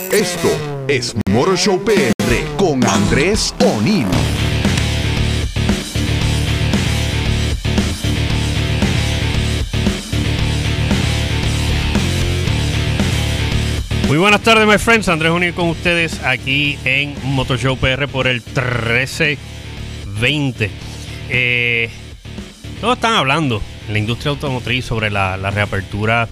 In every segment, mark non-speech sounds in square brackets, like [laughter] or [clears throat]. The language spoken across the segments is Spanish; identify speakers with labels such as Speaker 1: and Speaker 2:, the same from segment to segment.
Speaker 1: Esto es Motor Show PR con Andrés O'Neill.
Speaker 2: Muy buenas tardes, my friends. Andrés O'Neill con ustedes aquí en Motor Show PR por el 1320. Eh, todos están hablando en la industria automotriz sobre la, reapertura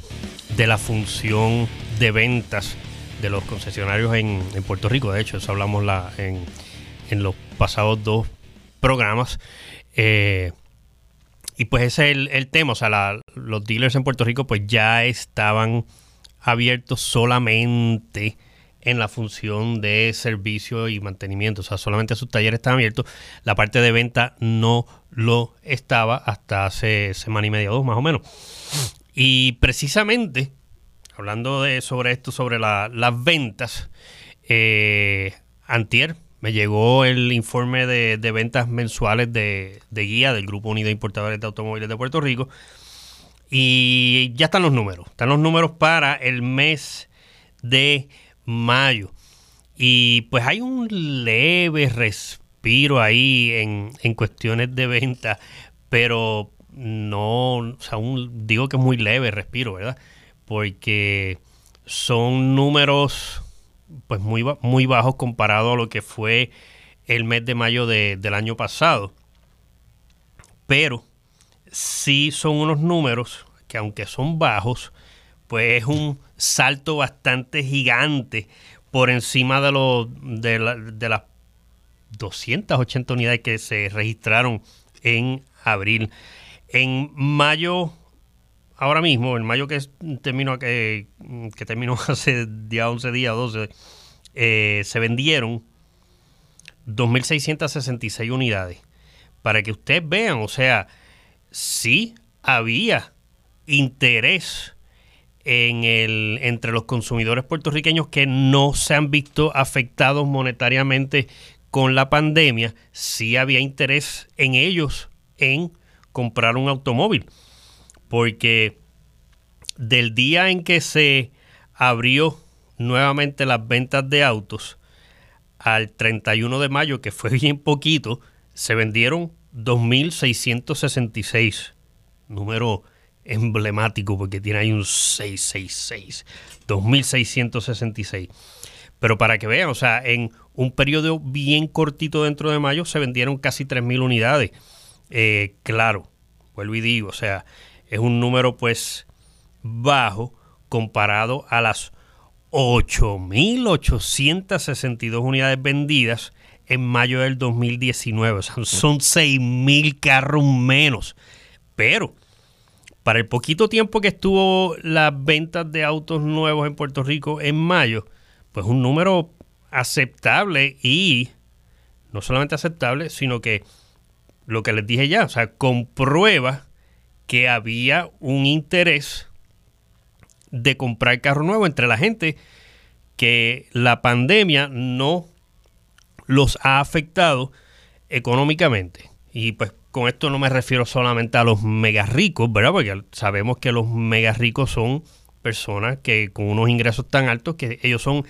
Speaker 2: de la función de ventas de los concesionarios en, Puerto Rico. De hecho, eso hablamos la, en, los pasados dos programas. Eh, y pues ese es el, tema. O sea, los dealers en Puerto Rico pues ya estaban abiertos solamente en la función de servicio y mantenimiento. O sea, solamente sus talleres están abiertos. La parte de venta no lo estaba hasta hace semana y media o dos más o menos. Y precisamente, hablando de, sobre esto, sobre las ventas, eh, Antier me llegó el informe de, ventas mensuales de, de, guía del Grupo Unido de Importadores de Automóviles de Puerto Rico. Y ya están los números. Están los números para el mes de mayo. Y pues hay un leve respiro ahí en, en cuestiones de venta, pero no, o sea, digo que es muy leve respiro, ¿verdad? Porque son números pues muy, muy bajos comparado a lo que fue el mes de mayo del año pasado. Pero sí son unos números que aunque son bajos, pues es un salto bastante gigante por encima de, los de, las 280 unidades que se registraron en abril. En mayo, ahora mismo, en mayo que terminó, que, que terminó [laughs] hace día 11 días, 12, eh, se vendieron 2.666 unidades. Para que ustedes vean, o sea, sí había interés en el, entre los consumidores puertorriqueños que no se han visto afectados monetariamente con la pandemia, sí había interés en ellos en comprar un automóvil. Porque del día en que se abrió nuevamente las ventas de autos al 31 de mayo, que fue [laughs] bien poquito, se vendieron 2.666. Número emblemático porque tiene ahí un 666, 2666. Pero para que vean, o sea, en un periodo bien cortito dentro de mayo se vendieron casi 3.000 unidades. Eh, claro, vuelvo y digo, o sea, es un número pues bajo comparado a las 8.862 unidades vendidas en mayo del 2019. O sea, son 6.000 carros menos. Pero para el poquito tiempo que estuvo las ventas de autos nuevos en Puerto Rico en mayo, pues un número aceptable y no solamente aceptable, sino que lo que les dije ya, o sea, comprueba que había un interés de comprar carro nuevo entre la gente que la pandemia no los ha afectado económicamente. Y pues con esto no me refiero solamente a los mega ricos, ¿verdad? Porque sabemos que los mega ricos son personas que con unos ingresos tan altos que ellos son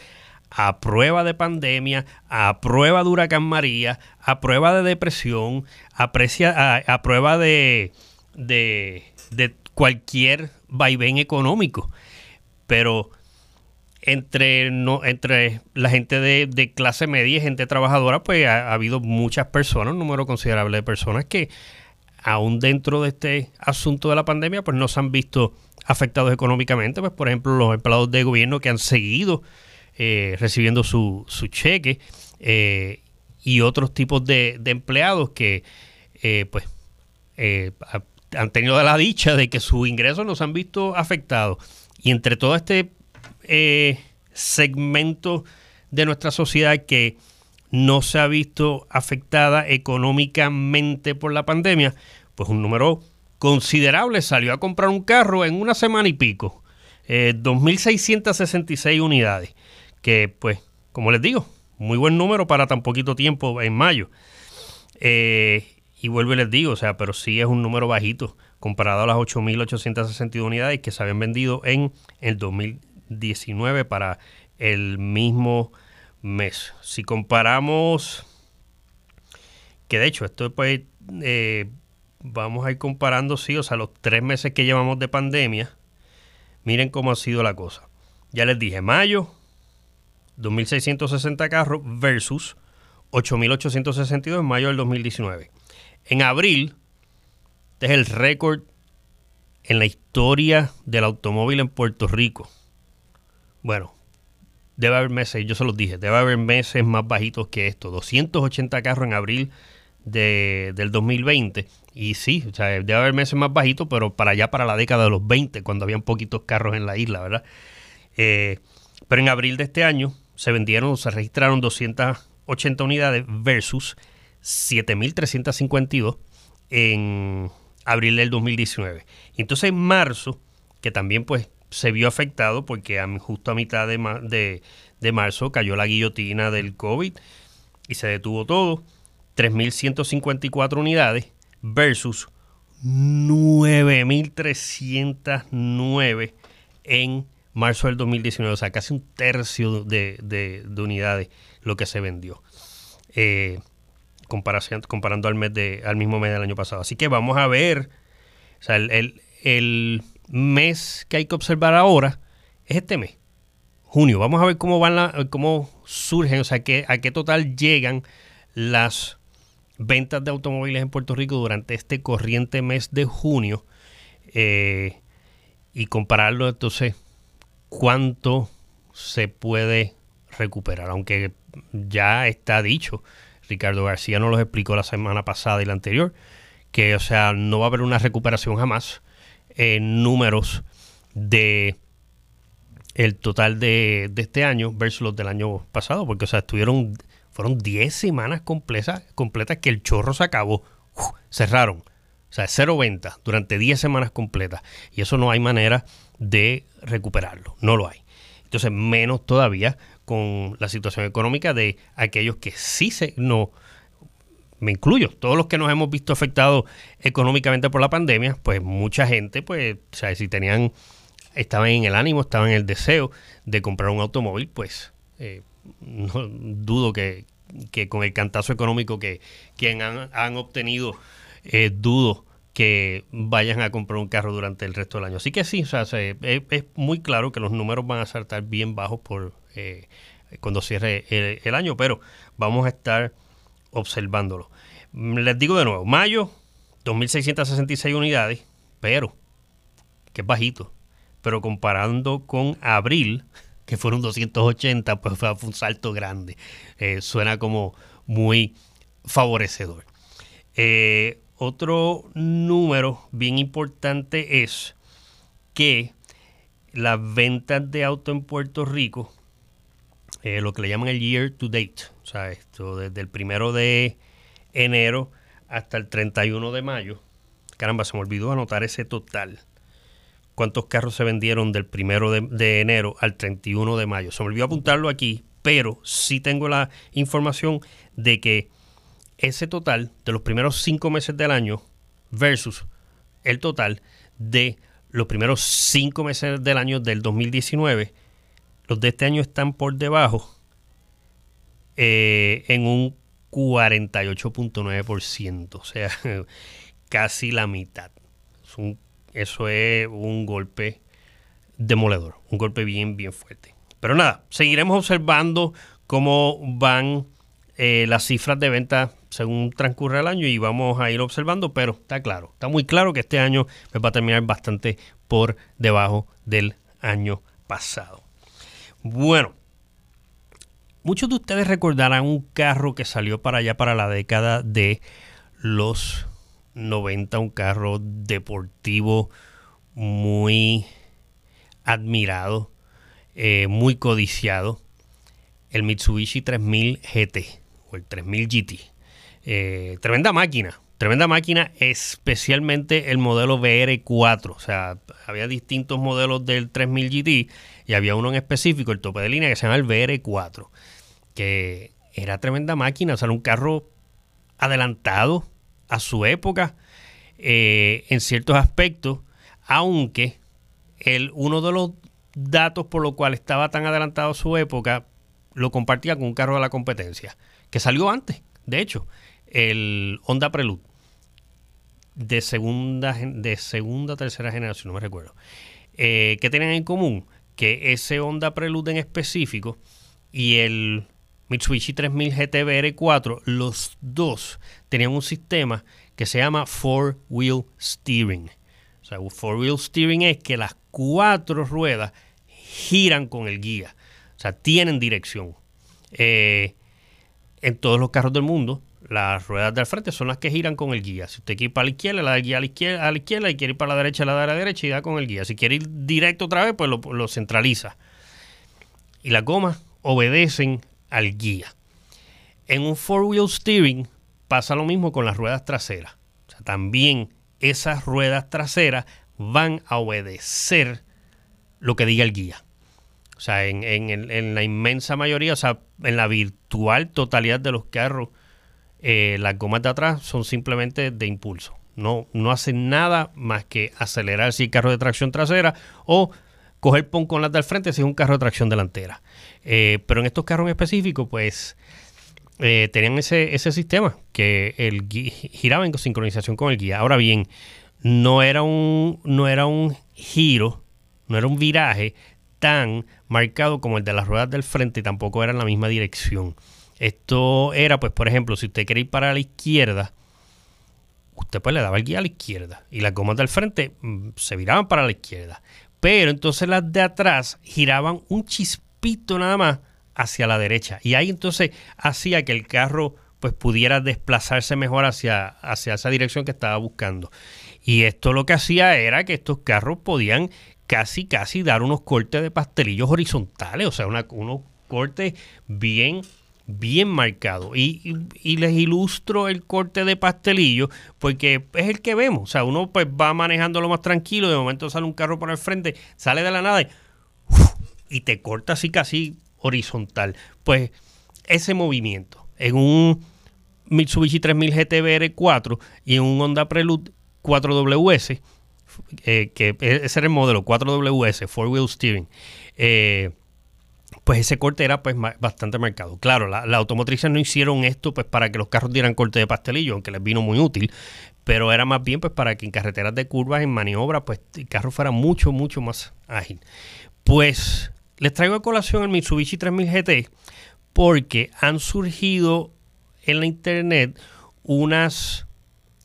Speaker 2: a prueba de pandemia, a prueba de huracán María, a prueba de depresión, a, a, prueba de, de, de cualquier vaivén económico. Pero entre, no, entre la gente de, clase media y gente trabajadora, pues ha, habido muchas personas, un número considerable de personas que aún dentro de este asunto de la pandemia, pues no se han visto afectados económicamente. Pues, por ejemplo, los empleados de gobierno que han seguido eh, recibiendo su, su cheque eh, y otros tipos de, empleados que, eh, pues, han tenido la dicha de que sus ingresos no se han visto afectados. Y entre todo este eh, segmento de nuestra sociedad que no se ha visto afectada económicamente por la pandemia, pues un número considerable salió a comprar un carro en una semana y pico. 2.666 eh, unidades, que pues, como les digo, muy buen número para tan poquito tiempo en mayo. Eh, y vuelvo y les digo, o sea, pero sí es un número bajito comparado a las 8.862 unidades que se habían vendido en el 2019 para el mismo mes. Si comparamos, que de hecho esto pues eh, vamos a ir comparando, sí, o sea, los tres meses que llevamos de pandemia, miren cómo ha sido la cosa. Ya les dije, mayo, 2.660 carros versus 8.862 en mayo del 2019. En abril, este es el récord en la historia del automóvil en Puerto Rico. Bueno, debe haber meses, yo se los dije, debe haber meses más bajitos que esto. 280 carros en abril de, del 2020. Y sí, o sea, debe haber meses más bajitos, pero para allá, para la década de los 20, cuando habían poquitos carros en la isla, ¿verdad? Eh, pero en abril de este año se vendieron, se registraron 280 unidades versus 7.352 en abril del 2019. Entonces en marzo, que también pues se vio afectado porque justo a mitad de, de, marzo cayó la guillotina del COVID y se detuvo todo. 3.154 unidades versus 9.309 en marzo del 2019. O sea, casi un tercio de, unidades lo que se vendió. Eh, comparando al, mes de, al mismo mes del año pasado. Así que vamos a ver. Sea, el el mes que hay que observar ahora es este mes, junio. Vamos a ver cómo van la, cómo surgen, o sea, que, a qué total llegan las ventas de automóviles en Puerto Rico durante este corriente mes de junio eh, y compararlo entonces cuánto se puede recuperar, aunque ya está dicho, Ricardo García nos lo explicó la semana pasada y la anterior, que o sea, no va a haber una recuperación jamás en números de el total de, este año versus los del año pasado, porque o sea, estuvieron, fueron 10 semanas completas, completas que el chorro se acabó, cerraron. O sea, cero ventas durante 10 semanas completas. Y eso no hay manera de recuperarlo, no lo hay. Entonces, menos todavía con la situación económica de aquellos que sí se no me incluyo, todos los que nos hemos visto afectados económicamente por la pandemia, pues mucha gente, pues, o sea, si tenían, estaban en el ánimo, estaban en el deseo de comprar un automóvil, pues eh, no dudo que, con el cantazo económico que, han, obtenido, eh, dudo que vayan a comprar un carro durante el resto del año. Así que sí, o sea, es, muy claro que los números van a saltar bien bajos por eh, cuando cierre el año, pero vamos a estar observándolo. Les digo de nuevo, mayo, 2.666 unidades, pero, que es bajito, pero comparando con abril, que fueron 280, pues fue un salto grande. Eh, suena como muy favorecedor. Eh, otro número bien importante es que las ventas de auto en Puerto Rico, eh, lo que le llaman el year to date, o sea, esto desde el primero de enero hasta el 31 de mayo. Caramba, se me olvidó anotar ese total. ¿Cuántos carros se vendieron del primero de, enero al 31 de mayo? Se me olvidó apuntarlo aquí, pero sí tengo la información de que ese total de los primeros cinco meses del año versus el total de los primeros cinco meses del año del 2019, los de este año están por debajo eh, en un 48.9%, o sea, [laughs] casi la mitad. eso es un golpe demoledor, un golpe bien, bien fuerte. Pero nada, seguiremos observando cómo van eh, las cifras de venta según transcurre el año y vamos a ir observando, pero está claro, está muy claro que este año va a terminar bastante por debajo del año pasado. Bueno, Muchos de ustedes recordarán un carro que salió para allá para la década de los 90, un carro deportivo muy admirado, eh, muy codiciado, el Mitsubishi 3000 GT o el 3000 GT. Eh, tremenda máquina, tremenda máquina, especialmente el modelo VR4. O sea, había distintos modelos del 3000 GT y había uno en específico, el tope de línea, que se llama el VR4 que era tremenda máquina, o sea, era un carro adelantado a su época eh, en ciertos aspectos, aunque el, uno de los datos por lo cual estaba tan adelantado a su época, lo compartía con un carro de la competencia, que salió antes, de hecho, el Honda Prelude, de segunda, de segunda tercera generación, no me recuerdo. Eh, ¿Qué tenían en común? Que ese Honda Prelude en específico y el Mitsubishi 3000 GT 4 los dos tenían un sistema que se llama Four Wheel Steering. O sea, Four Wheel Steering es que las cuatro ruedas giran con el guía. O sea, tienen dirección. Eh, en todos los carros del mundo, las ruedas del frente son las que giran con el guía. Si usted quiere ir para la izquierda, la da el guía a la izquierda, a la izquierda, y quiere ir para la derecha, la da a la derecha y da con el guía. Si quiere ir directo otra vez, pues lo, centraliza. Y las gomas obedecen al guía. En un four-wheel steering pasa lo mismo con las ruedas traseras. O sea, también esas ruedas traseras van a obedecer lo que diga el guía. O sea, en, en, la inmensa mayoría, o sea, en la virtual totalidad de los carros, eh, las gomas de atrás son simplemente de impulso. No, no hacen nada más que acelerar si el carro de tracción trasera o coger pon con las del frente si es un carro de tracción delantera. Eh, pero en estos carros en específico, pues eh, tenían ese, ese sistema que el giraba en sincronización con el guía. Ahora bien, no era un, no era un giro, no era un viraje tan marcado como el de las ruedas del frente y tampoco era en la misma dirección. Esto era, pues, por ejemplo, si usted quería ir para la izquierda, usted pues le daba el guía a la izquierda y las gomas del frente mm, se viraban para la izquierda. Pero entonces las de atrás giraban un chispito nada más hacia la derecha. Y ahí entonces hacía que el carro pues pudiera desplazarse mejor hacia, hacia esa dirección que estaba buscando. Y esto lo que hacía era que estos carros podían casi, casi dar unos cortes de pastelillos horizontales, o sea, unos cortes bien, bien marcados. Y, les ilustro el corte de pastelillo porque es el que vemos, o sea, uno pues va manejándolo más tranquilo, de momento sale un carro por el frente, sale de la nada y, y te corta así casi horizontal. Pues ese movimiento en un Mitsubishi 3000 GTBR 4 y en un Honda Prelude 4WS, eh, que ese era el modelo 4WS, Four Wheel Steering, eh, pues ese corte era pues bastante marcado. Claro, las la automotrices no hicieron esto pues para que los carros dieran corte de pastelillo, aunque les vino muy útil, pero era más bien pues para que en carreteras de curvas, en maniobra, pues el carro fuera mucho, mucho más ágil. Pues les traigo a colación el Mitsubishi 3000 GT porque han surgido en la internet unas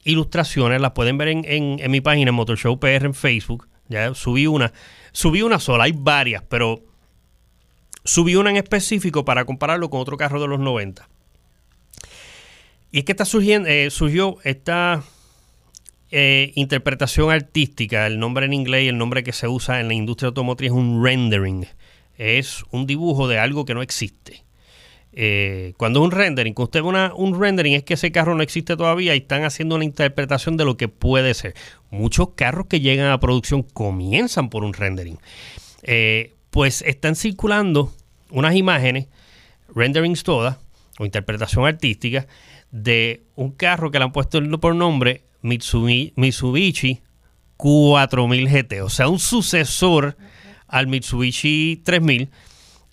Speaker 2: ilustraciones, las pueden ver en, mi página Motorshow PR en Facebook. Ya subí una, subí una sola, hay varias, pero subí una en específico para compararlo con otro carro de los 90. Y es que está surgiendo, eh, surgió esta eh, interpretación artística, el nombre en inglés y el nombre que se usa en la industria automotriz es un rendering es un dibujo de algo que no existe. Eh, cuando es un rendering, cuando usted ve un rendering es que ese carro no existe todavía y están haciendo una interpretación de lo que puede ser. Muchos carros que llegan a producción comienzan por un rendering. Pues están circulando unas imágenes, renderings todas, o interpretación artística, de un carro que le han puesto por nombre Mitsubishi 4000 GT, o sea, un sucesor al Mitsubishi 3000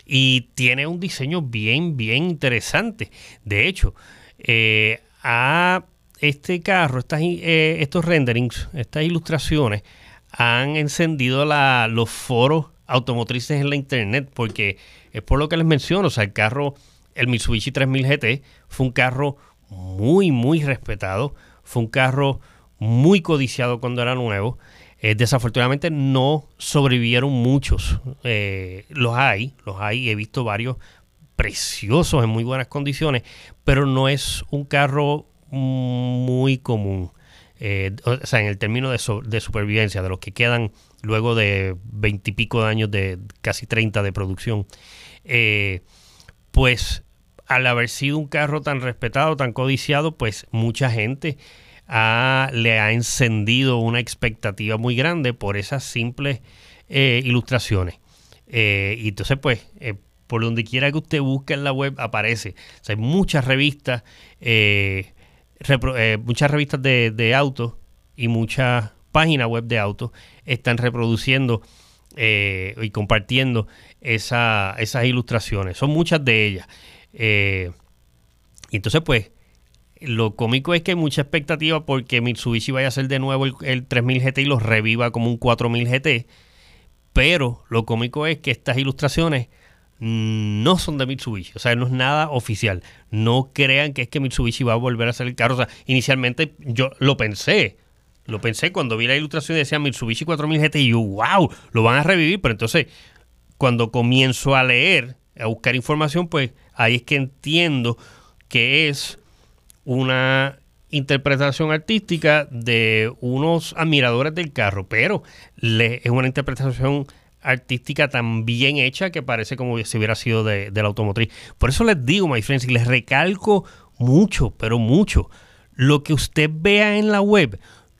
Speaker 2: y tiene un diseño bien, bien interesante. De hecho, eh, a este carro, estas, eh, estos renderings, estas ilustraciones, han encendido los foros automotrices en la internet, porque es por lo que les menciono, o sea, el carro, el Mitsubishi 3000 GT, fue un carro muy, muy respetado, fue un carro muy codiciado cuando era nuevo. Eh, desafortunadamente no sobrevivieron muchos. Eh, los hay, los hay. He visto varios preciosos en muy buenas condiciones, pero no es un carro muy común. Eh, o sea, en el término de, de, supervivencia, de los que quedan luego de veintipico de años, de casi 30 de producción, pues al haber sido un carro tan respetado, tan codiciado, pues mucha gente le ha encendido una expectativa muy grande por esas simples eh, ilustraciones. Eh, y entonces, pues, eh, por donde quiera que usted busque en la web, aparece. hay muchas revistas, muchas revistas de, de autos y muchas páginas web de autos están reproduciendo eh, y compartiendo esas ilustraciones. Son muchas de ellas. Eh, y entonces, pues, lo cómico es que hay mucha expectativa porque Mitsubishi vaya a hacer de nuevo el, 3000 GT y lo reviva como un 4000 GT. Pero lo cómico es que estas ilustraciones no son de Mitsubishi. O sea, no es nada oficial. No crean que es que Mitsubishi va a volver a hacer el carro. O sea, inicialmente yo lo pensé. Lo pensé cuando vi la ilustración y decía Mitsubishi 4000 GT y yo, wow, lo van a revivir. Pero entonces, cuando comienzo a leer, a buscar información, pues ahí es que entiendo que es una interpretación artística de unos admiradores del carro, pero es una interpretación artística tan bien hecha que parece como si hubiera sido de, la automotriz. Por eso les digo, my friends, y les recalco mucho, pero mucho, lo que usted vea en la web,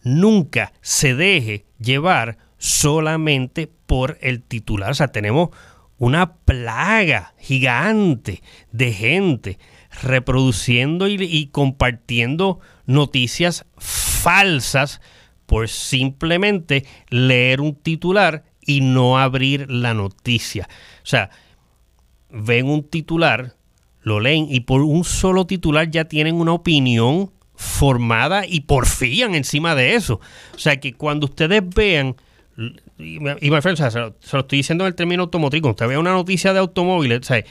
Speaker 2: nunca se deje llevar solamente por el titular. O sea, tenemos una plaga gigante de gente reproduciendo y, compartiendo noticias falsas por simplemente leer un titular y no abrir la noticia. O sea, ven un titular, lo leen y por un solo titular ya tienen una opinión formada y porfían encima de eso. O sea que cuando ustedes vean, y, me se, lo, estoy diciendo en el término automotriz, cuando usted vea una noticia de automóviles, o sea,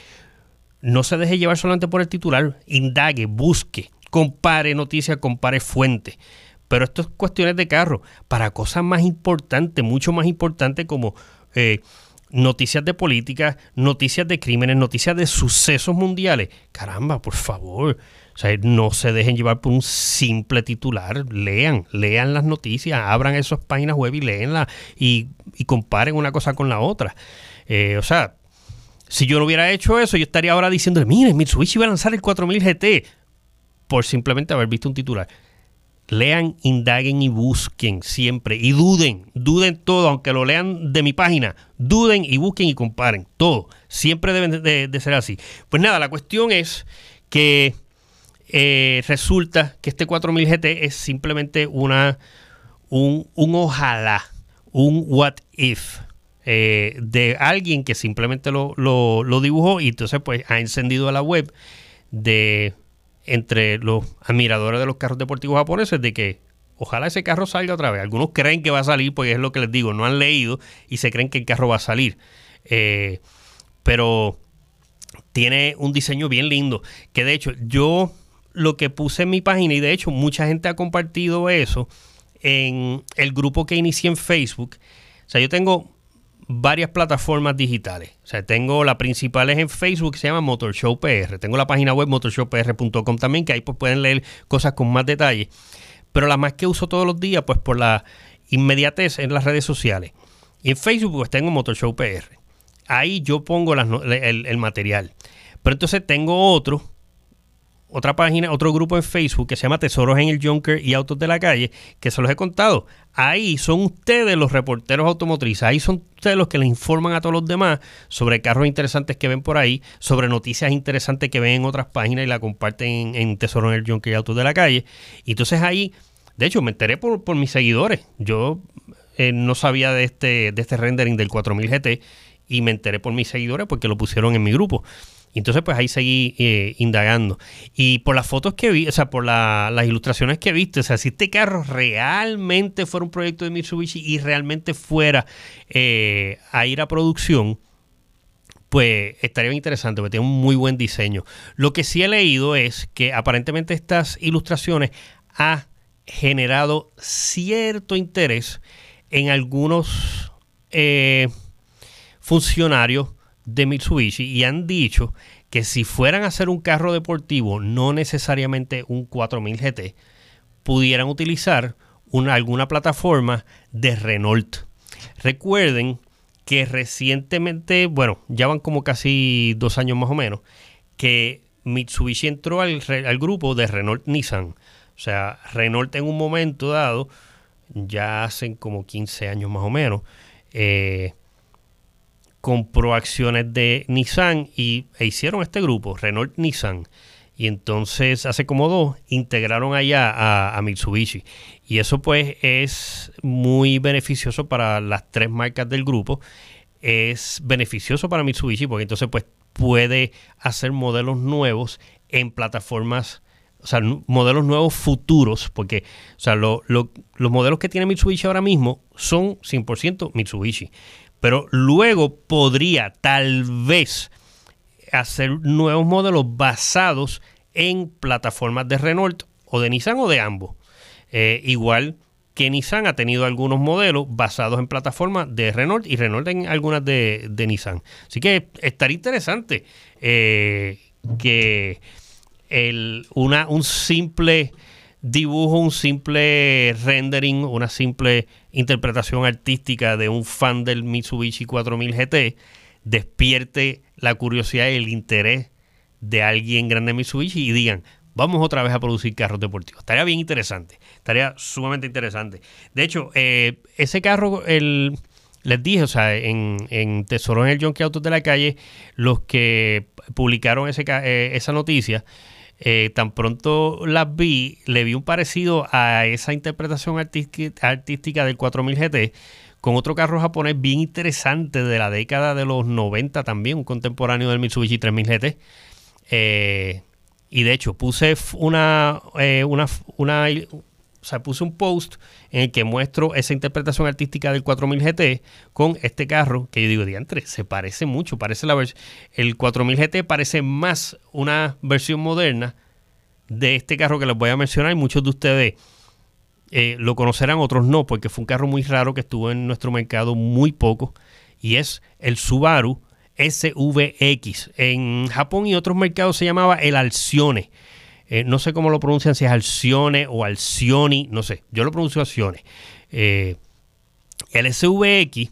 Speaker 2: no se deje llevar solamente por el titular, indague, busque, compare noticias, compare fuentes. Pero esto es cuestiones de carro, para cosas más importantes, mucho más importantes como eh, noticias de política, noticias de crímenes, noticias de sucesos mundiales. Caramba, por favor. O sea, no se dejen llevar por un simple titular. Lean, lean las noticias, abran esas páginas web y leenlas y, y comparen una cosa con la otra. Eh, o sea, si yo no hubiera hecho eso, yo estaría ahora diciendo, mire, Mitsubishi va a lanzar el 4000 GT por simplemente haber visto un titular. Lean, indaguen y busquen siempre. Y duden, duden todo, aunque lo lean de mi página. Duden y busquen y comparen. Todo. Siempre deben de, ser así. Pues nada, la cuestión es que eh, resulta que este 4000 GT es simplemente una, un, un ojalá, un what if eh, de alguien que simplemente lo, lo, dibujó y entonces pues ha encendido la web de entre los admiradores de los carros deportivos japoneses de que ojalá ese carro salga otra vez. Algunos creen que va a salir, porque es lo que les digo, no han leído y se creen que el carro va a salir. Eh, pero tiene un diseño bien lindo, que de hecho yo lo que puse en mi página y de hecho mucha gente ha compartido eso en el grupo que inicié en Facebook. O sea, yo tengo varias plataformas digitales. O sea, tengo la principal es en Facebook, que se llama Motor Show PR. Tengo la página web motorshowpr.com también, que ahí pues pueden leer cosas con más detalle. Pero la más que uso todos los días, pues por la inmediatez en las redes sociales. Y en Facebook pues tengo Motor Show PR. Ahí yo pongo el, el material. Pero entonces tengo otro otra página, otro grupo en Facebook que se llama Tesoros en el Junker y Autos de la Calle, que se los he contado. Ahí son ustedes los reporteros automotrices, ahí son ustedes los que les informan a todos los demás sobre carros interesantes que ven por ahí, sobre noticias interesantes que ven en otras páginas y la comparten en, Tesoros en el Junker y Autos de la Calle. Y entonces ahí, de hecho, me enteré por, por mis seguidores. Yo eh, no sabía de este, de este rendering del 4000 GT y me enteré por mis seguidores porque lo pusieron en mi grupo. Entonces pues ahí seguí eh, indagando. Y por las fotos que vi, o sea, por las ilustraciones que viste, o sea, si este carro realmente fuera un proyecto de Mitsubishi y realmente fuera eh, a ir a producción, pues estaría interesante, porque tiene un muy buen diseño. Lo que sí he leído es que aparentemente estas ilustraciones ha generado cierto interés en algunos eh, funcionarios de Mitsubishi y han dicho que si fueran a hacer un carro deportivo, no necesariamente un 4000 GT, pudieran utilizar una, alguna plataforma de Renault. Recuerden que recientemente, bueno, ya van como casi dos años más o menos, que Mitsubishi entró al, al grupo de Renault Nissan. O sea, Renault en un momento dado, ya hacen como 15 años más o menos, eh, compró acciones de Nissan y, e hicieron este grupo, Renault Nissan. Y entonces, hace como dos, integraron allá a, Mitsubishi. Y eso pues es muy beneficioso para las tres marcas del grupo. es beneficioso para Mitsubishi porque entonces pues puede hacer modelos nuevos en plataformas, o sea, modelos nuevos futuros, porque o sea, los modelos que tiene Mitsubishi ahora mismo son 100% Mitsubishi, pero luego podría tal vez hacer nuevos modelos basados en plataformas de Renault o de Nissan o de ambos. Eh, igual que Nissan ha tenido algunos modelos basados en plataformas de Renault y Renault en algunas de, Nissan. Así que estaría interesante eh, que el, una, un simple dibujo, un simple rendering, una simple interpretación artística de un fan del Mitsubishi 4000 GT despierte la curiosidad y el interés de alguien grande de Mitsubishi y digan, vamos otra vez a producir carros deportivos. Estaría bien interesante, estaría sumamente interesante. De hecho, eh, ese carro, el, les dije, o sea, en, en en el Junkie Autos de la calle, los que publicaron ese, eh, esa noticia, eh, tan pronto las vi, le vi un parecido a esa interpretación artística del 4000 GT con otro carro japonés bien interesante de la década de los 90 también, un contemporáneo del Mitsubishi 3000 GT. Eh, y de hecho, puse una, eh, una, una, o sea, puse un post en el que muestro esa interpretación artística del 4000 GT con este carro que yo digo, diantre, se parece mucho, parece la. El 4000 GT parece más una versión moderna de este carro que les voy a mencionar y muchos de ustedes eh, lo conocerán, otros no, porque fue un carro muy raro que estuvo en nuestro mercado muy poco y es el Subaru SVX. En Japón y otros mercados se llamaba el Alcione. Eh, no sé cómo lo pronuncian, si es Alcione o Alcioni, no sé. Yo lo pronuncio Alcione. Eh, el SVX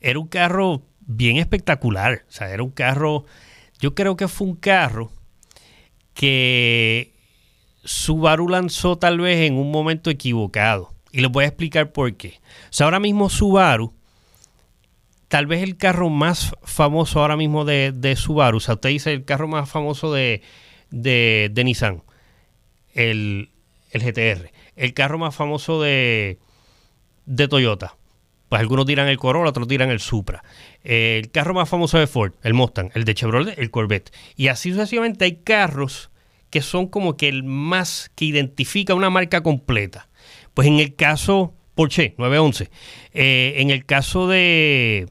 Speaker 2: era un carro bien espectacular. O sea, era un carro. Yo creo que fue un carro que Subaru lanzó tal vez en un momento equivocado. Y les voy a explicar por qué. O sea, ahora mismo Subaru tal vez el carro más famoso ahora mismo de, Subaru, o sea, usted dice el carro más famoso de, de, Nissan, el, GTR, el carro más famoso de, de Toyota. Pues algunos dirán el Corolla, otros dirán el Supra. el carro más famoso de Ford, el Mustang, el de Chevrolet, el Corvette. Y así sucesivamente hay carros que son como que el más que identifica una marca completa. Pues en el caso Porsche 911, eh, en el caso de,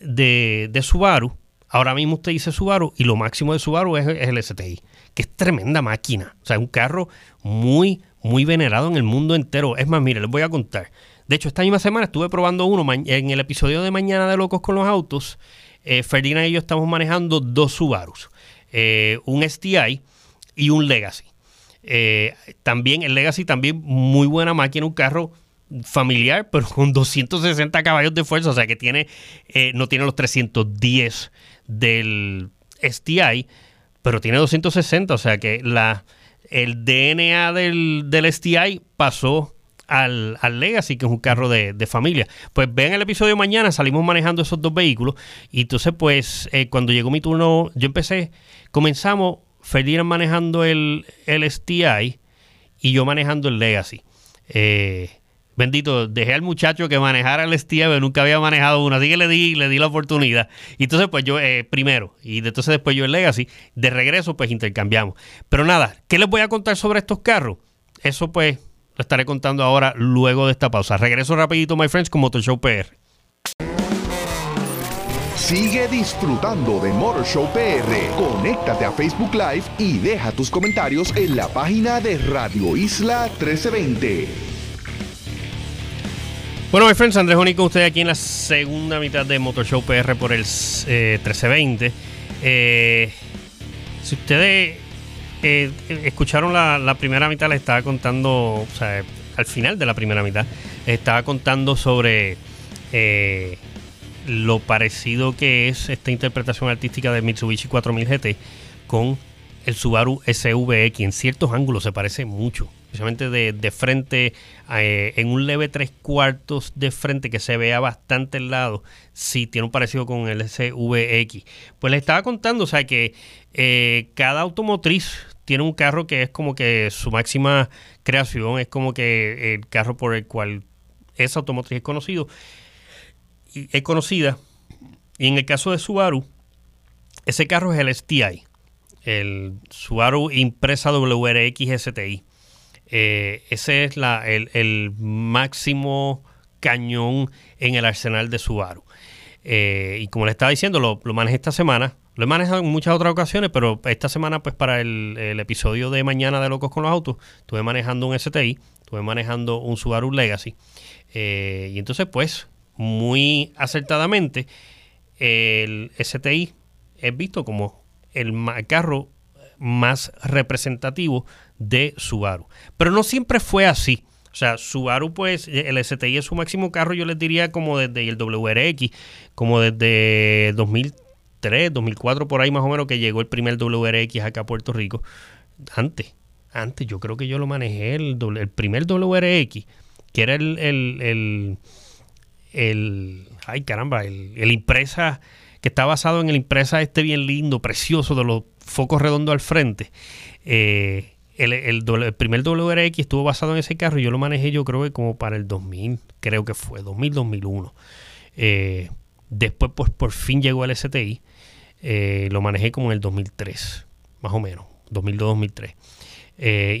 Speaker 2: de, Subaru, ahora mismo usted dice Subaru y lo máximo de Subaru es, el STI, que es tremenda máquina. O sea, es un carro muy, muy venerado en el mundo entero. Es más, mire, les voy a contar. De hecho, esta misma semana estuve probando uno en el episodio de Mañana de Locos con los Autos. Eh, Ferdinand y yo estamos manejando dos Subarus, eh, un STI y un Legacy. Eh, también el Legacy, también muy buena máquina, un carro familiar, pero con 260 caballos de fuerza, o sea que tiene, eh, no tiene los 310 del STI, pero tiene 260, o sea que la, el DNA del, del STI pasó al, al, Legacy, que es un carro de, familia. Pues vean el episodio mañana, salimos manejando esos dos vehículos y entonces pues eh, cuando llegó mi turno, yo empecé, comenzamos Ferdinand manejando el, el STI y yo manejando el Legacy. Eh, bendito, dejé al muchacho que manejara el Steve, nunca había manejado uno, así que le di, le di la oportunidad. Y entonces, pues yo, eh, primero, y entonces después yo el Legacy, de regreso, pues intercambiamos. Pero nada, ¿qué les voy a contar sobre estos carros? Eso, pues, lo estaré contando ahora luego de esta pausa. Regreso rapidito, my friends, con Motor Show PR.
Speaker 1: Sigue disfrutando de Motor Show PR. Conéctate a Facebook Live y deja tus comentarios en la página de Radio Isla 1320.
Speaker 2: Bueno, my friends, Andrés Único, usted aquí en la segunda mitad de Motor Show PR por el 1320. Eh, si ustedes eh, escucharon la, primera mitad, les estaba contando, o sea, al final de la primera mitad, les estaba contando sobre eh, lo parecido que es esta interpretación artística de Mitsubishi 4000 GT con el Subaru SVX. En ciertos ángulos se parece mucho especialmente de, frente, eh, en un leve tres cuartos de frente que se vea bastante el lado, sí tiene un parecido con el SVX. Pues le estaba contando, o sea, que eh, cada automotriz tiene un carro que es como que su máxima creación, es como que el carro por el cual esa automotriz es conocido es conocida Y en el caso de Subaru, ese carro es el STI, el Subaru Impresa WRX STI. Eh, ese es la, el, máximo cañón en el arsenal de Subaru. Eh, y como le estaba diciendo, lo, lo, manejé esta semana. Lo he manejado en muchas otras ocasiones, pero esta semana, pues para el, episodio de mañana de Locos con los Autos, estuve manejando un STI, estuve manejando un Subaru Legacy. Eh, y entonces, pues, muy acertadamente, el STI es visto como el carro más representativo de Subaru. Pero no siempre fue así. O sea, Subaru, pues, el STI es su máximo carro, yo les diría como desde el WRX, como desde 2003, 2004, por ahí más o menos, que llegó el primer WRX acá a Puerto Rico. Antes, antes, yo creo que yo lo manejé, el, el primer WRX, que era el, el, el, ay caramba, el, el impresa, que está basado en el impresa este bien lindo, precioso, de los focos redondos al frente. Eh, el, primer WRX estuvo basado en ese carro y yo lo manejé yo creo que como para el 2000, creo que fue, 2000-2001. Eh, después pues por fin llegó el STI, eh, lo manejé como en el 2003, más o menos, 2002-2003.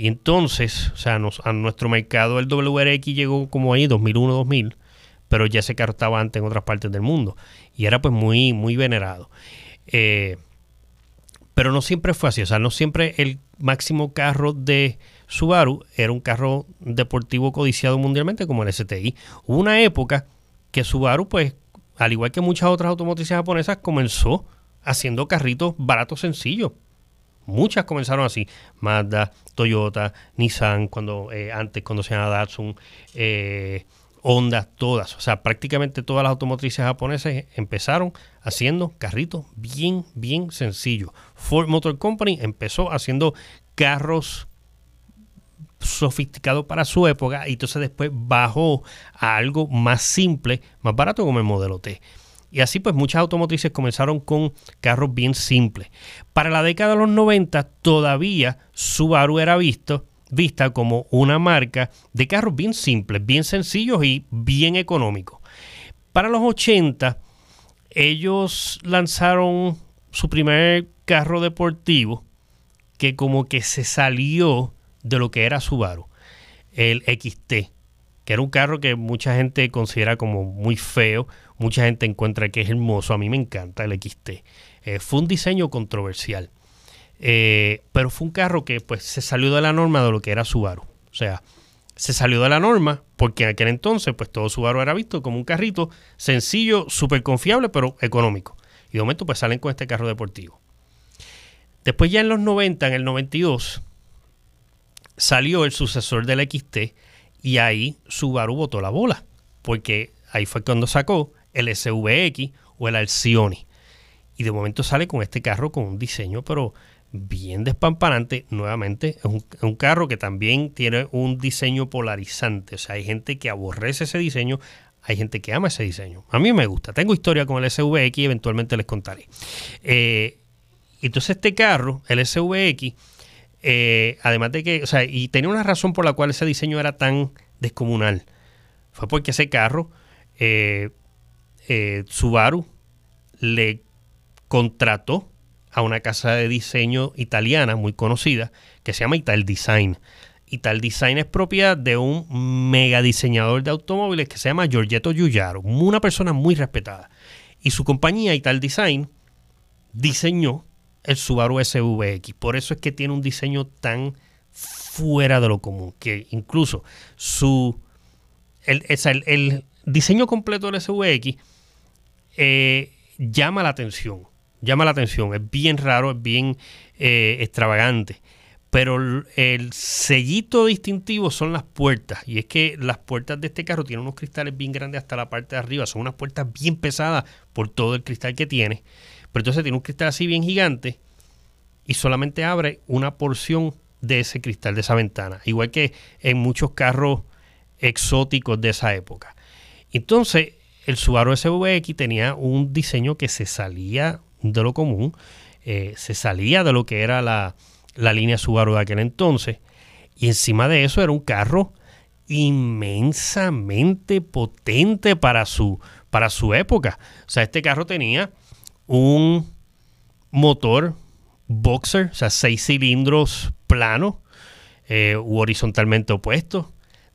Speaker 2: y entonces, o sea, a nuestro mercado el WRX llegó como ahí 2001-2000, pero ya ese carro estaba antes en otras partes del mundo y era pues muy, muy venerado. Pero no siempre fue así, o sea, no siempre el máximo carro de Subaru era un carro deportivo codiciado mundialmente como el STI. Hubo una época que Subaru, pues, al igual que muchas otras automotrices japonesas, comenzó haciendo carritos baratos sencillos. Muchas comenzaron así. Mazda, Toyota, Nissan, cuando eh, antes cuando se llamaba Datsun, eh, Honda, todas, o sea, prácticamente todas las automotrices japonesas empezaron haciendo carritos bien, bien sencillos. Ford Motor Company empezó haciendo carros sofisticados para su época y entonces después bajó a algo más simple, más barato como el modelo T. Y así pues muchas automotrices comenzaron con carros bien simples. Para la década de los 90 todavía Subaru era visto vista como una marca de carros bien simples, bien sencillos y bien económicos. Para los 80, ellos lanzaron su primer carro deportivo que como que se salió de lo que era Subaru, el XT, que era un carro que mucha gente considera como muy feo, mucha gente encuentra que es hermoso, a mí me encanta el XT. Eh, fue un diseño controversial. Eh, pero fue un carro que pues se salió de la norma de lo que era Subaru. O sea, se salió de la norma porque en aquel entonces pues todo Subaru era visto como un carrito sencillo, súper confiable, pero económico. Y de momento pues salen con este carro deportivo. Después ya en los 90, en el 92, salió el sucesor del XT y ahí Subaru botó la bola. Porque ahí fue cuando sacó el SVX o el Alcioni. Y de momento sale con este carro con un diseño pero bien despampanante. Nuevamente, es un, carro que también tiene un diseño polarizante. O sea, hay gente que aborrece ese diseño, hay gente que ama ese diseño. A mí me gusta. Tengo historia con el SVX y eventualmente les contaré. Eh, entonces, este carro, el SVX, eh, además de que, o sea, y tenía una razón por la cual ese diseño era tan descomunal. Fue porque ese carro, eh, Subaru, le contrató a una casa de diseño italiana muy conocida que se llama Ital Design. Ital Design es propiedad de un mega diseñador de automóviles que se llama Giorgetto Giugiaro, una persona muy respetada. Y su compañía Ital Design diseñó el Subaru SVX. Por eso es que tiene un diseño tan fuera de lo común, que incluso su el, el, diseño completo del SVX eh, llama la atención llama la atención, es bien raro, es bien eh, extravagante. Pero el sellito distintivo son las puertas. Y es que las puertas de este carro tienen unos cristales bien grandes hasta la parte de arriba. Son unas puertas bien pesadas por todo el cristal que tiene. Pero entonces tiene un cristal así bien gigante y solamente abre una porción de ese cristal, de esa ventana. Igual que en muchos carros exóticos de esa época. Entonces, el Subaru SVX tenía un diseño que se salía de lo común, eh, se salía de lo que era la, línea Subaru de aquel entonces, y encima de eso era un carro inmensamente potente para su, para su época. O sea, este carro tenía un motor boxer, o sea, seis cilindros planos eh, u horizontalmente opuestos,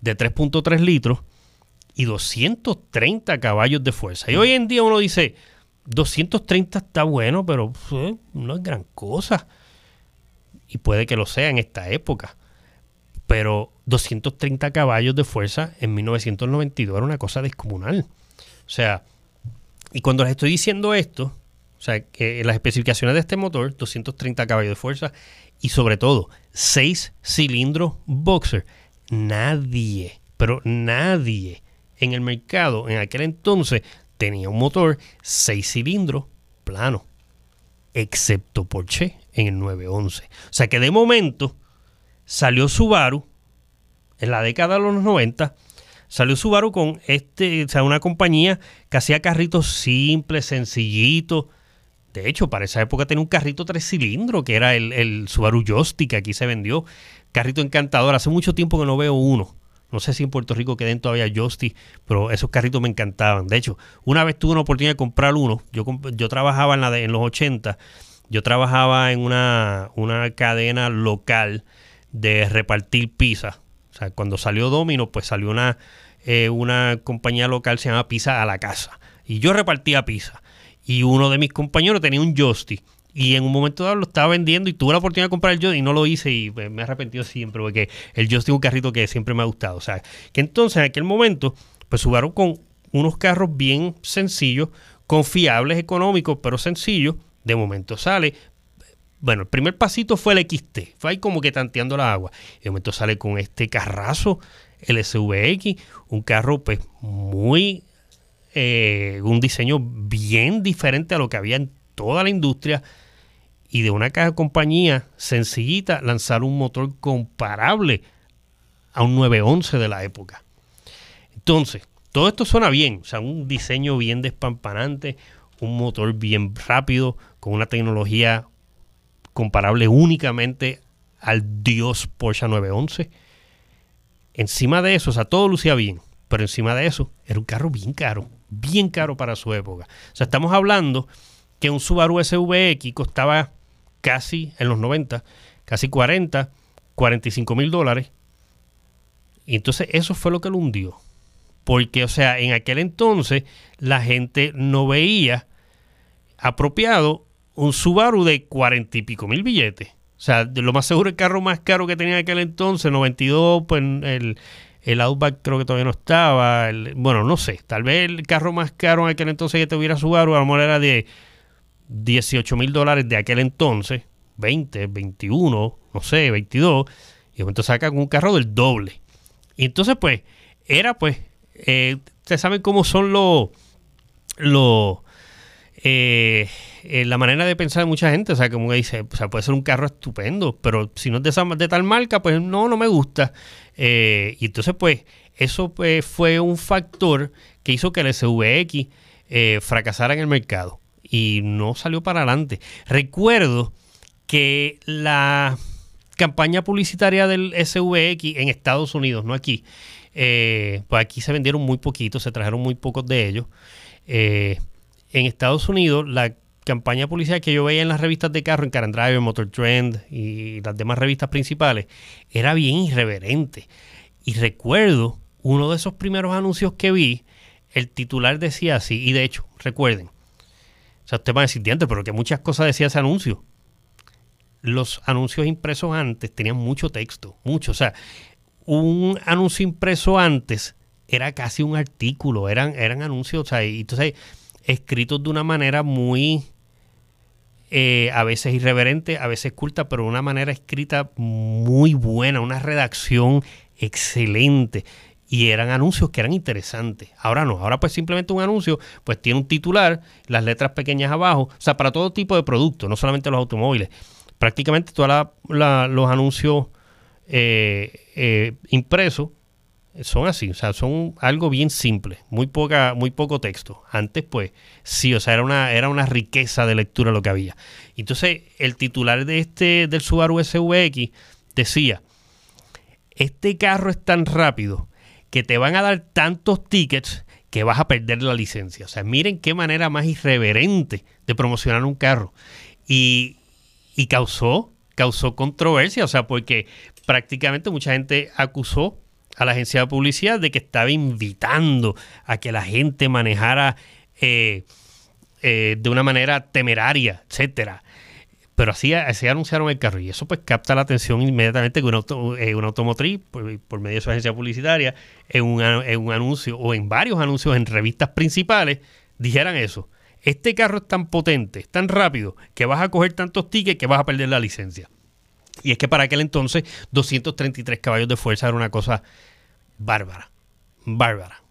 Speaker 2: de 3.3 litros y 230 caballos de fuerza. Y hoy en día uno dice, 230 está bueno, pero eh, no es gran cosa. Y puede que lo sea en esta época. Pero 230 caballos de fuerza en 1992 era una cosa descomunal. O sea, y cuando les estoy diciendo esto, o sea, que las especificaciones de este motor, 230 caballos de fuerza y sobre todo 6 cilindros boxer, nadie, pero nadie en el mercado en aquel entonces tenía un motor 6 cilindros plano, excepto Porsche en el 911. O sea que de momento salió Subaru en la década de los 90 salió Subaru con este, o sea, una compañía que hacía carritos simples, sencillitos. De hecho, para esa época tenía un carrito tres cilindros, que era el, el Subaru Joystick, que aquí se vendió. Carrito encantador. Hace mucho tiempo que no veo uno. No sé si en Puerto Rico queden todavía Joystick, pero esos carritos me encantaban. De hecho, una vez tuve una oportunidad de comprar uno. Yo, yo trabajaba en, la de, los 80. Yo trabajaba en una, una cadena local de repartir pizza. O sea, cuando salió Domino, pues salió una, eh, una compañía local, se llama Pizza a la Casa. Y yo repartía pizza. Y uno de mis compañeros tenía un joystick y en un momento dado lo estaba vendiendo y tuve la oportunidad de comprar el joystick y no lo hice y me he arrepentido siempre porque el joystick es un carrito que siempre me ha gustado. O sea, que entonces en aquel momento pues subieron con unos carros bien sencillos, confiables, económicos, pero sencillos. De momento sale. Bueno, el primer pasito fue el XT, fue ahí como que tanteando la agua. De momento sale con este carrazo, el SVX, un carro pues muy, eh, un diseño bien diferente a lo que había en toda la industria y de una caja compañía sencillita lanzar un motor comparable a un 911 de la época. Entonces, todo esto suena bien, o sea, un diseño bien despampanante, un motor bien rápido, con una tecnología comparable únicamente al Dios Porsche 911. Encima de eso, o sea, todo lucía bien, pero encima de eso, era un carro bien caro, bien caro para su época. O sea, estamos hablando que un Subaru SVX costaba casi en los 90, casi 40, 45 mil dólares. Y entonces eso fue lo que lo hundió. Porque, o sea, en aquel entonces la gente no veía apropiado un Subaru de 40 y pico mil billetes. O sea, de lo más seguro el carro más caro que tenía en aquel entonces, 92, pues el, el Outback creo que todavía no estaba. bueno, no sé. Tal vez el carro más caro en aquel entonces que tuviera Subaru, a lo mejor era de 18 mil dólares de aquel entonces, 20, 21, no sé, 22, y de momento sacan un carro del doble. Y entonces, pues, era pues, eh, ustedes saben cómo son los, los, eh, eh, la manera de pensar de mucha gente, o sea, como que dice, o sea, puede ser un carro estupendo, pero si no es de, de tal marca, pues no, no me gusta. y entonces, pues, eso pues, fue un factor que hizo que el SVX fracasara en el mercado y no salió para adelante. Recuerdo que la campaña publicitaria del SVX en Estados Unidos, no aquí, eh, pues aquí se vendieron muy poquitos, se trajeron muy pocos de ellos. Eh, en Estados Unidos, la campaña publicitaria que yo veía en las revistas de carro, en Car Driver, Motor Trend y las demás revistas principales, era bien irreverente. Y recuerdo uno de esos primeros anuncios que vi, el titular decía así, y de hecho, recuerden, o sea, usted va a decir, pero que muchas cosas decía ese anuncio. Los anuncios impresos antes tenían mucho texto, mucho. O sea, un anuncio impreso antes era casi un artículo, eran, eran anuncios, o sea, entonces escritos de una manera muy, eh, a veces irreverente, a veces culta, pero de una manera escrita muy buena, una redacción excelente y eran anuncios que eran interesantes. Ahora no, ahora pues simplemente un anuncio, pues tiene un titular, las letras pequeñas abajo, o sea, para todo tipo de productos, no solamente los automóviles. Prácticamente todos los anuncios eh, eh, impresos son así, o sea, son algo bien simple, muy poca, muy poco texto. Antes, pues, sí, o sea, era una, era una riqueza de lectura lo que había. Entonces, el titular de este, del Subaru SVX decía, este carro es tan rápido que te van a dar tantos tickets que vas a perder la licencia. O sea, miren qué manera más irreverente de promocionar un carro. Y, y causó, causó controversia, o sea, porque prácticamente mucha gente acusó a la agencia de publicidad de que estaba invitando a que la gente manejara eh, eh, de una manera temeraria, etcétera. Pero así, así, anunciaron el carro y eso pues capta la atención inmediatamente que una, eh, automotriz, por, medio de su agencia publicitaria, en un, en un anuncio o en varios anuncios en revistas principales, dijeran eso. Este carro es tan potente, es tan rápido, que vas a coger tantos tickets que vas a perder la licencia. Y es que para aquel entonces 233 caballos de fuerza era una cosa bárbara, bárbara.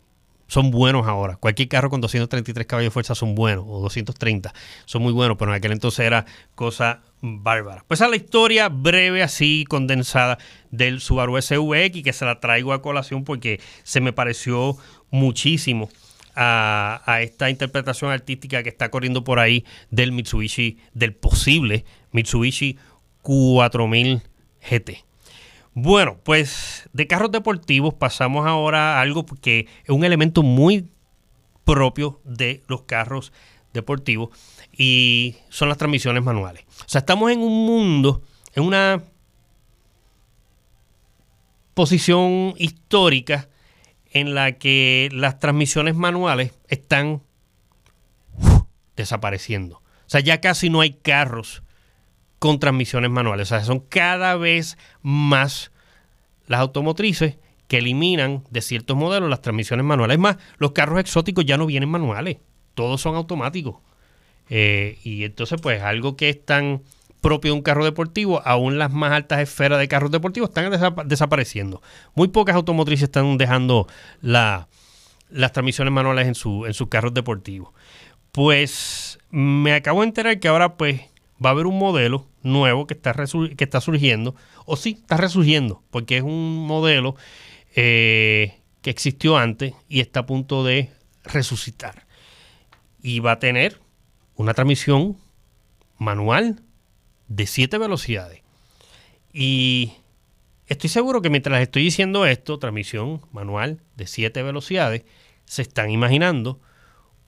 Speaker 2: Son buenos ahora. Cualquier carro con 233 caballos de fuerza son buenos, o 230, son muy buenos, pero en aquel entonces era cosa bárbara. Pues a la historia breve, así condensada del Subaru SVX, que se la traigo a colación porque se me pareció muchísimo a, a, esta interpretación artística que está corriendo por ahí del Mitsubishi, del posible Mitsubishi 4000 GT. Bueno, pues de carros deportivos pasamos ahora a algo que es un elemento muy propio de los carros deportivos y son las transmisiones manuales. O sea, estamos en un mundo, en una posición histórica en la que las transmisiones manuales están desapareciendo. O sea, ya casi no hay carros con transmisiones manuales. O sea, son cada vez más las automotrices que eliminan de ciertos modelos las transmisiones manuales. Es más, los carros exóticos ya no vienen manuales, todos son automáticos. Eh, y entonces, pues, algo que es tan propio de un carro deportivo, aún las más altas esferas de carros deportivos están desapareciendo. Muy pocas automotrices están dejando las transmisiones manuales en, su, en sus carros deportivos. Pues me acabo de enterar que ahora pues va a haber un modelo nuevo que está, que está surgiendo, o sí, está resurgiendo, porque es un modelo eh, que existió antes y está a punto de resucitar. Y va a tener una transmisión manual de 7 velocidades. Y estoy seguro que mientras estoy diciendo esto, transmisión manual de 7 velocidades, se están imaginando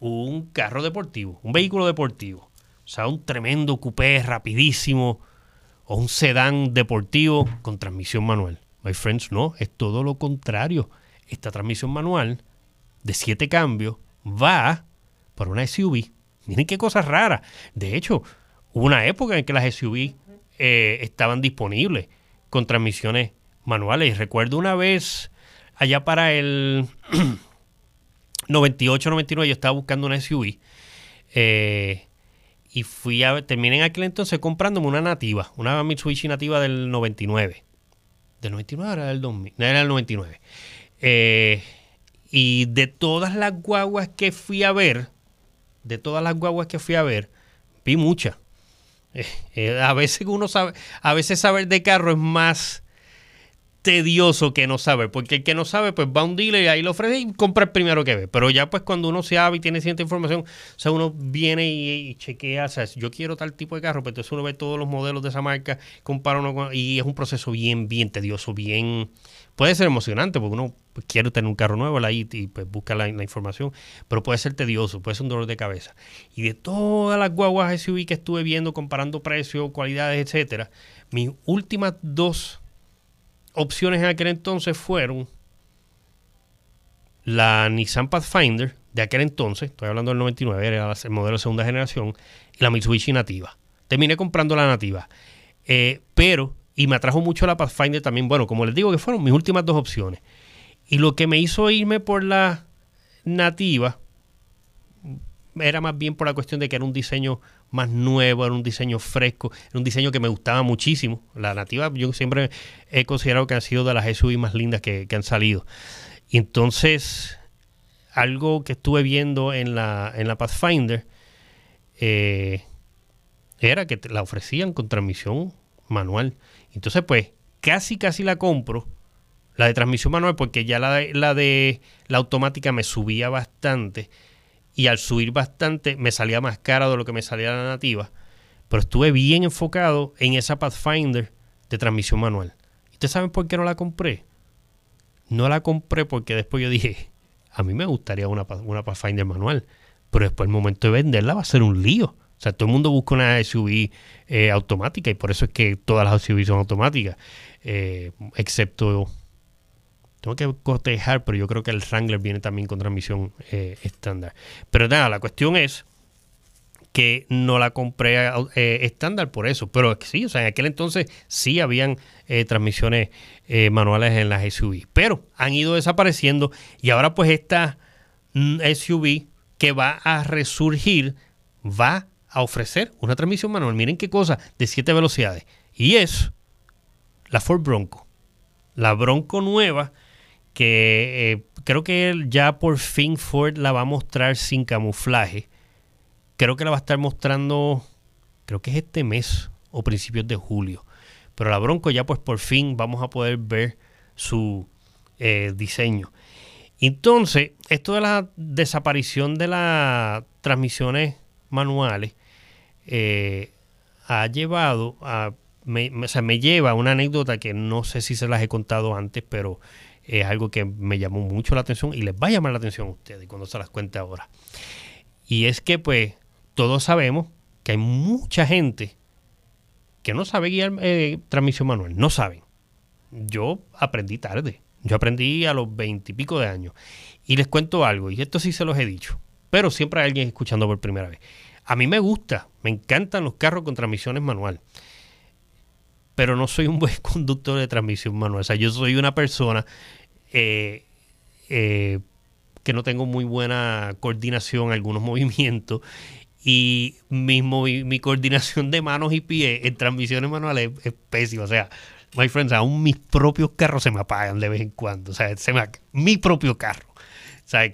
Speaker 2: un carro deportivo, un vehículo deportivo o sea, un tremendo coupé rapidísimo o un sedán deportivo con transmisión manual. My friends, no, es todo lo contrario. Esta transmisión manual de siete cambios va por una SUV. Miren qué cosa rara. De hecho, hubo una época en que las SUV eh, estaban disponibles con transmisiones manuales. recuerdo una vez, allá para el [clears throat] 98-99, yo estaba buscando una SUV. Eh, y fui a terminé en aquel entonces comprándome una nativa, una Mitsubishi nativa del 99. ¿Del 99 era del 2000? No, era del 99. Eh, y de todas las guaguas que fui a ver, de todas las guaguas que fui a ver, vi muchas. Eh, eh, a veces uno sabe, a veces saber de carro es más tedioso que no sabe, porque el que no sabe, pues va a un dealer y ahí lo ofrece y compra el primero que ve. Pero ya pues cuando uno se sabe y tiene cierta información, o sea, uno viene y, chequea, o sea, yo quiero tal tipo de carro, pues entonces uno ve todos los modelos de esa marca, compara uno con, y es un proceso bien, bien tedioso, bien... Puede ser emocionante porque uno pues, quiere tener un carro nuevo ahí y pues busca la, la, información, pero puede ser tedioso, puede ser un dolor de cabeza. Y de todas las guaguas SUV que estuve viendo, comparando precios, cualidades, etcétera, mis últimas dos opciones en aquel entonces fueron la Nissan Pathfinder de aquel entonces, estoy hablando del 99, era el modelo de segunda generación, y la Mitsubishi Nativa. Terminé comprando la Nativa. Eh, pero, y me atrajo mucho la Pathfinder también, bueno, como les digo, que fueron mis últimas dos opciones. Y lo que me hizo irme por la Nativa era más bien por la cuestión de que era un diseño más nuevo, era un diseño fresco, era un diseño que me gustaba muchísimo. La nativa yo siempre he considerado que ha sido de las SUV más lindas que, han salido. Y entonces, algo que estuve viendo en la, en la Pathfinder eh, era que la ofrecían con transmisión manual. Entonces, pues, casi, casi la compro. La de transmisión manual, porque ya la la, de, la automática me subía bastante y al subir bastante me salía más cara de lo que me salía la nativa, pero estuve bien enfocado en esa Pathfinder de transmisión manual. ¿Y ustedes saben por qué no la compré? no la compré porque después yo dije, a mí me gustaría una, Pathfinder manual, pero después el momento de venderla va a ser un lío. O sea, todo el mundo busca una SUV eh, automática y por eso es que todas las SUV son automáticas, eh, excepto tengo que cotejar, pero yo creo que el Wrangler viene también con transmisión eh, estándar. Pero nada, la cuestión es que no la compré eh, estándar por eso. Pero sí, o sea, en aquel entonces sí habían eh, transmisiones manuales en las SUV. Pero han ido desapareciendo y ahora pues esta mm, SUV que va a resurgir va a ofrecer una transmisión manual. Miren qué cosa, de siete velocidades. Y es la Ford Bronco. La Bronco nueva que eh, creo que ya por fin Ford la va a mostrar sin camuflaje. Creo que la va a estar mostrando, creo que es este mes o principios de julio. Pero la Bronco ya pues por fin vamos a poder ver su eh, diseño. Entonces, esto de la desaparición de las transmisiones manuales eh, ha llevado a... Me, o sea, me lleva a una anécdota que no sé si se las he contado antes, pero es algo que me llamó mucho la atención y les va a llamar la atención a ustedes cuando se las cuente ahora. Y es que pues todos sabemos que hay mucha gente que no sabe guiar eh, transmisión manual, no saben. Yo aprendí tarde, yo aprendí a los veintipico de años. Y les cuento algo, y esto sí se los he dicho, pero siempre hay alguien escuchando por primera vez. A mí me gusta, me encantan los carros con transmisiones manual pero no soy un buen [laughs] conductor de transmisión manual. O sea, yo soy una persona eh, eh, que no tengo muy buena coordinación, algunos [laughs] movimientos, y mi, mi coordinación de manos y pies en transmisiones manuales es, pésima. O sea, my friends, aún mis propios carros se me apagan de vez en cuando. O sea, se me, mi propio carro. O sea,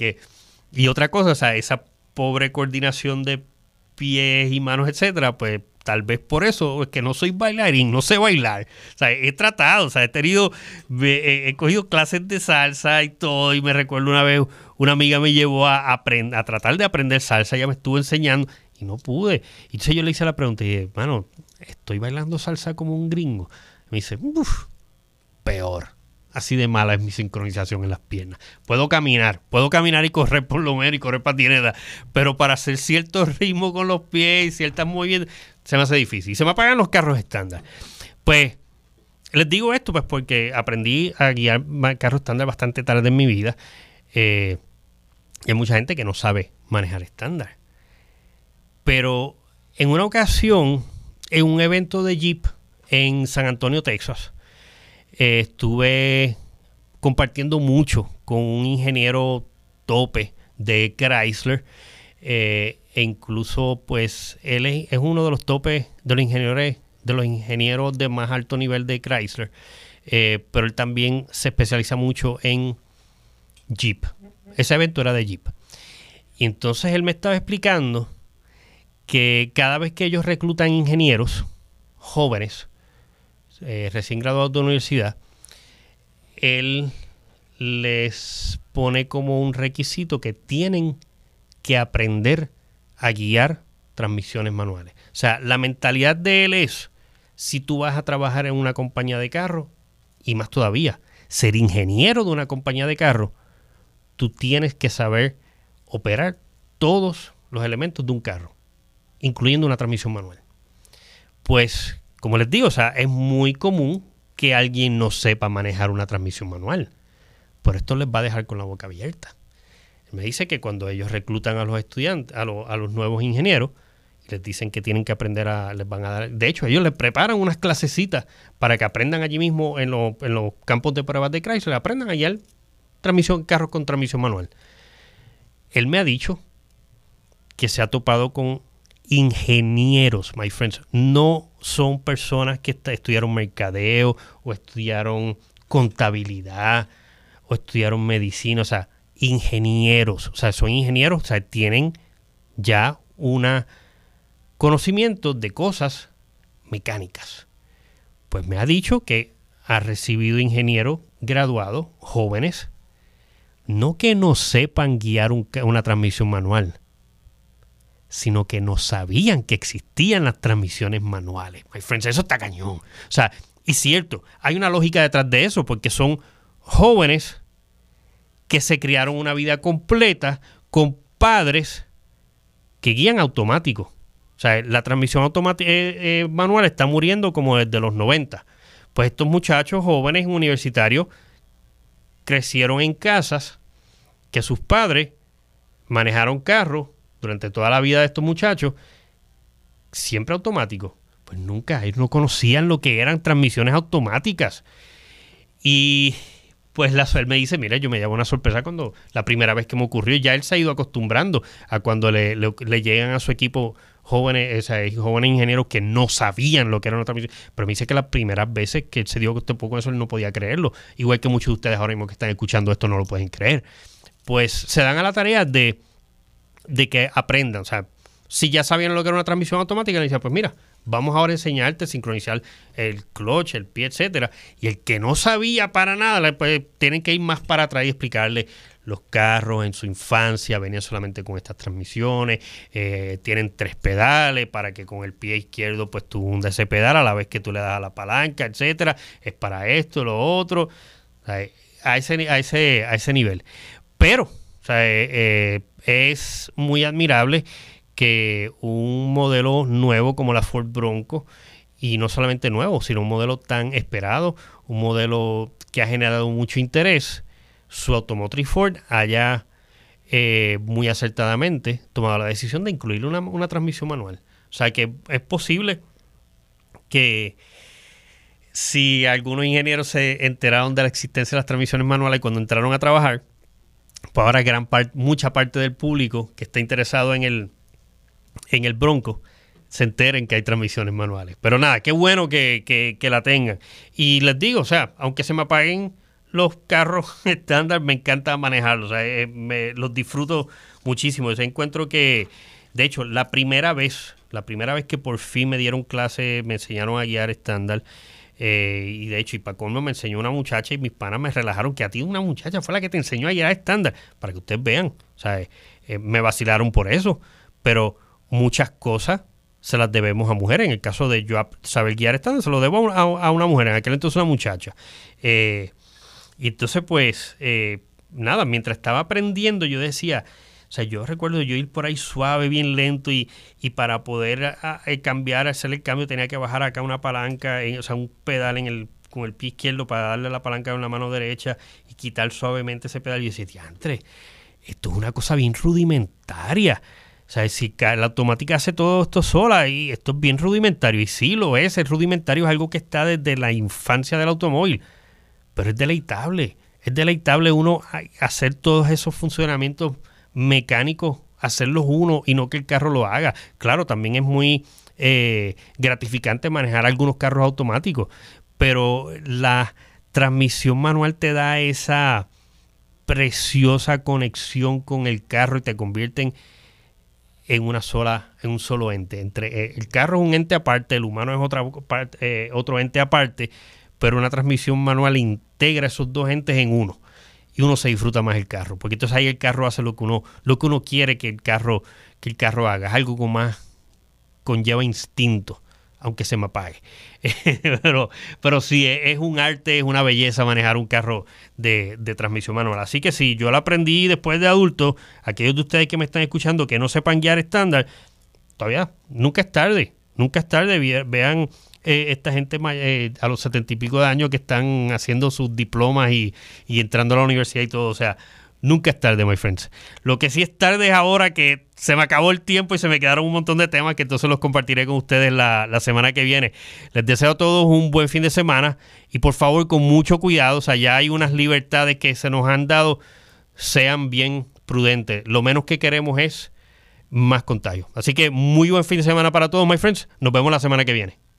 Speaker 2: y otra cosa, o sea, esa pobre coordinación de pies y manos, etcétera, pues tal vez por eso es que no soy bailarín, no sé bailar. O sea, he tratado, o sea, he tenido, he, cogido clases de salsa y todo, y me recuerdo una vez, una amiga me llevó a, a tratar de aprender salsa, ella me estuvo enseñando y no pude. Y entonces yo le hice la pregunta y dije, mano, estoy bailando salsa como un gringo. Me dice, uff, peor. Así de mala es mi sincronización en las piernas. Puedo caminar, puedo caminar y correr por lo menos y correr patineta, pero para hacer cierto [laughs] ritmo con los pies y ciertas movimientos, se me hace difícil. Se me apagan los carros estándar. Pues les digo esto pues porque aprendí a guiar carros estándar bastante tarde en mi vida. Eh, y hay mucha gente que no sabe manejar estándar. Pero en una ocasión, en un evento de Jeep en San Antonio, Texas, eh, estuve compartiendo mucho con un ingeniero tope de Chrysler. Eh, e incluso, pues, él es, uno de los topes de los ingenieros, de los ingenieros de más alto nivel de Chrysler. Eh, pero él también se especializa mucho en Jeep. Ese evento era de Jeep. Y entonces él me estaba explicando que cada vez que ellos reclutan ingenieros jóvenes, eh, recién graduados de universidad, él les pone como un requisito que tienen que aprender a guiar transmisiones manuales. O sea, la mentalidad de él es, si tú vas a trabajar en una compañía de carro, y más todavía, ser ingeniero de una compañía de carro, tú tienes que saber operar todos los elementos de un carro, incluyendo una transmisión manual. Pues como les digo, o sea, es muy común que alguien no sepa manejar una transmisión manual. Por esto les va a dejar con la boca abierta. Me dice que cuando ellos reclutan a los estudiantes, a, los nuevos ingenieros, les dicen que tienen que aprender a, les van a dar, de hecho ellos les preparan unas clasecitas para que aprendan allí mismo en, los campos de pruebas de Chrysler, aprendan allá el transmisión, carros con transmisión manual. Él me ha dicho que se ha topado con ingenieros, my friends. No son personas que estudiaron mercadeo o estudiaron contabilidad o estudiaron medicina, o sea, ingenieros, o sea, son ingenieros, o sea, tienen ya un conocimiento de cosas mecánicas. Pues me ha dicho que ha recibido ingenieros graduados, jóvenes, no que no sepan guiar una transmisión manual, sino que no sabían que existían las transmisiones manuales. My friends, eso está cañón. O sea, y cierto, hay una lógica detrás de eso, porque son jóvenes que se criaron una vida completa con padres que guían automático. O sea, la transmisión automática eh, eh, manual está muriendo como desde los 90. Pues estos muchachos jóvenes universitarios crecieron en casas que sus padres manejaron carros durante toda la vida de estos muchachos, siempre automáticos. Pues nunca, ellos no conocían lo que eran transmisiones automáticas. Y pues la, él me dice, mira, yo me llevo una sorpresa cuando la primera vez que me ocurrió, ya él se ha ido acostumbrando a cuando le, llegan a su equipo jóvenes, jóvenes ingenieros que no sabían lo que era una transmisión. Pero me dice que las primeras veces que él se dio este poco eso, él no podía creerlo. Igual que muchos de ustedes ahora mismo que están escuchando esto no lo pueden creer. Pues se dan a la tarea de, de que aprendan. O sea, si ya sabían lo que era una transmisión automática, le dicen, pues mira, vamos ahora a enseñarte a sincronizar el clutch, el pie, etcétera. Y el que no sabía para nada, pues tienen que ir más para atrás y explicarle los carros en su infancia venían solamente con estas transmisiones, eh, tienen tres pedales para que con el pie izquierdo pues tú hundas ese pedal a la vez que tú le das a la palanca, etcétera, es para esto, lo otro, a ese, a ese, a ese nivel. Pero eh, eh, es muy admirable que un modelo nuevo como la Ford Bronco, y no solamente nuevo, sino un modelo tan esperado, un modelo que ha generado mucho interés, su automotriz Ford haya eh, muy acertadamente tomado la decisión de incluir una, una transmisión manual. O sea que es posible que si algunos ingenieros se enteraron de la existencia de las transmisiones manuales cuando entraron a trabajar, pues ahora gran parte, mucha parte del público que está interesado en el, en el Bronco se enteren que hay transmisiones manuales. Pero nada, qué bueno que, la tengan. Y les digo, o sea, aunque se me apaguen los carros [laughs] estándar, me encanta manejarlos. O sea, eh, me, los disfruto muchísimo. Yo encuentro que, de hecho, la primera vez, la primera vez que por fin me dieron clase, me enseñaron a guiar estándar. Eh, y de hecho, y para me enseñó una muchacha y mis panas me relajaron que a ti una muchacha fue la que te enseñó a guiar estándar. Para que ustedes vean. O sea, eh, me vacilaron por eso. Pero muchas cosas se las debemos a mujeres. En el caso de yo saber guiar estándar, se lo debo a, una mujer, en aquel entonces una muchacha. Eh, y entonces, pues, eh, nada, mientras estaba aprendiendo, yo decía, o sea, yo recuerdo yo ir por ahí suave, bien lento, y, y para poder eh, cambiar, hacer el cambio, tenía que bajar acá una palanca, o sea, un pedal en el, con el pie izquierdo para darle la palanca con la mano derecha y quitar suavemente ese pedal. Y yo decía, diantre, esto es una cosa bien rudimentaria. O sea, si la automática hace todo esto sola y esto es bien rudimentario. Y sí lo es, el rudimentario es algo que está desde la infancia del automóvil. Pero es deleitable. Es deleitable uno hacer todos esos funcionamientos mecánicos, hacerlos uno y no que el carro lo haga. Claro, también es muy eh, gratificante manejar algunos carros automáticos, pero la transmisión manual te da esa preciosa conexión con el carro y te convierte en en una sola, en un solo ente. Entre eh, el carro es un ente aparte, el humano es otra eh, otro ente aparte, pero una transmisión manual integra esos dos entes en uno y uno se disfruta más el carro, porque entonces ahí el carro hace lo que uno lo que uno quiere que el carro que el carro haga, es algo como más conlleva instinto aunque se me apague. [laughs] pero, pero sí, es un arte, es una belleza manejar un carro de, transmisión manual. Así que sí, yo lo aprendí después de adulto. Aquellos de ustedes que me están escuchando que no sepan guiar estándar, todavía nunca es tarde. Nunca es tarde. Vean eh, esta gente eh, a los setenta y pico de años que están haciendo sus diplomas y, y entrando a la universidad y todo. O sea, Nunca es tarde, my friends. Lo que sí es tarde es ahora que se me acabó el tiempo y se me quedaron un montón de temas que entonces los compartiré con ustedes la, semana que viene. Les deseo a todos un buen fin de semana y por favor con mucho cuidado, o sea, ya hay unas libertades que se nos han dado, sean bien prudentes. Lo menos que queremos es más contagio. Así que muy buen fin de semana para todos, my friends. Nos vemos la semana que viene.